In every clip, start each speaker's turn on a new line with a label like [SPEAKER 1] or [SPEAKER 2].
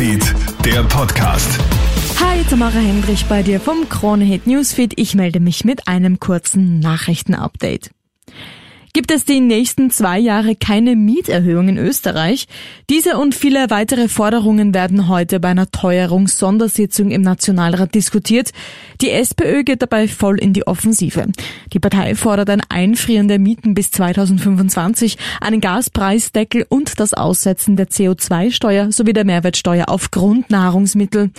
[SPEAKER 1] Newsfeed, der Podcast.
[SPEAKER 2] Hi, Tamara Hendrich bei dir vom Kronehit Newsfeed. Ich melde mich mit einem kurzen Nachrichtenupdate. Gibt es die nächsten zwei Jahre keine Mieterhöhung in Österreich? Diese und viele weitere Forderungen werden heute bei einer Teuerungssondersitzung im Nationalrat diskutiert. Die SPÖ geht dabei voll in die Offensive. Die Partei fordert ein Einfrieren der Mieten bis 2025, einen Gaspreisdeckel und das Aussetzen der CO2-Steuer sowie der Mehrwertsteuer auf Grundnahrungsmittel.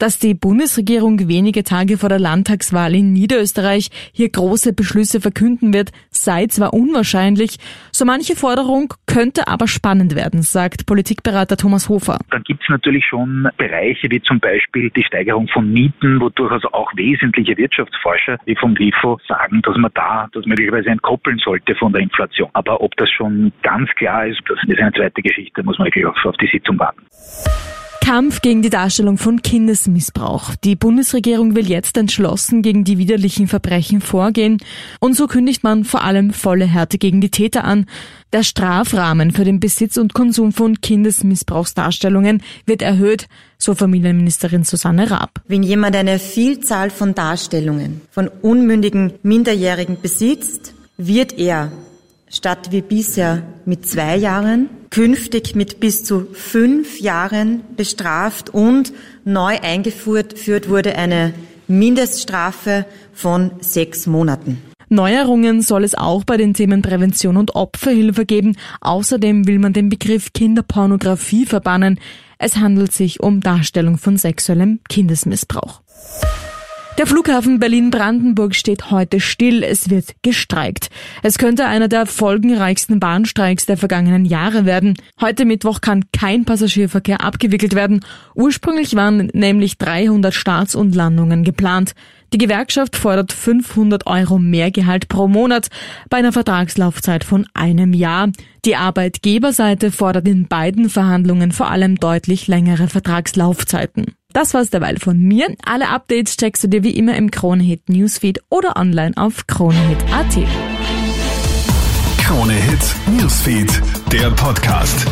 [SPEAKER 2] Dass die Bundesregierung wenige Tage vor der Landtagswahl in Niederösterreich hier große Beschlüsse verkünden wird, sei zwar unwahrscheinlich, so manche Forderung könnte aber spannend werden, sagt Politikberater Thomas Hofer.
[SPEAKER 3] Dann gibt es natürlich schon Bereiche wie zum Beispiel die Steigerung von Mieten, wo durchaus auch wesentliche Wirtschaftsforscher wie vom LIFO sagen, dass man da das möglicherweise entkoppeln sollte von der Inflation. Aber ob das schon ganz klar ist, das ist eine zweite Geschichte, muss man wirklich auf die Sitzung warten.
[SPEAKER 2] Kampf gegen die Darstellung von Kindesmissbrauch. Die Bundesregierung will jetzt entschlossen gegen die widerlichen Verbrechen vorgehen und so kündigt man vor allem volle Härte gegen die Täter an. Der Strafrahmen für den Besitz und Konsum von Kindesmissbrauchsdarstellungen wird erhöht, so Familienministerin Susanne Raab.
[SPEAKER 4] Wenn jemand eine Vielzahl von Darstellungen von unmündigen Minderjährigen besitzt, wird er statt wie bisher mit zwei Jahren, künftig mit bis zu fünf Jahren bestraft und neu eingeführt wurde eine Mindeststrafe von sechs Monaten.
[SPEAKER 2] Neuerungen soll es auch bei den Themen Prävention und Opferhilfe geben. Außerdem will man den Begriff Kinderpornografie verbannen. Es handelt sich um Darstellung von sexuellem Kindesmissbrauch. Der Flughafen Berlin-Brandenburg steht heute still. Es wird gestreikt. Es könnte einer der folgenreichsten Bahnstreiks der vergangenen Jahre werden. Heute Mittwoch kann kein Passagierverkehr abgewickelt werden. Ursprünglich waren nämlich 300 Starts und Landungen geplant. Die Gewerkschaft fordert 500 Euro mehr Gehalt pro Monat bei einer Vertragslaufzeit von einem Jahr. Die Arbeitgeberseite fordert in beiden Verhandlungen vor allem deutlich längere Vertragslaufzeiten. Das war's derweil von mir. Alle Updates checkst du dir wie immer im Kronehit Newsfeed oder online auf kronehit.at.
[SPEAKER 1] Kronehit Newsfeed, der Podcast.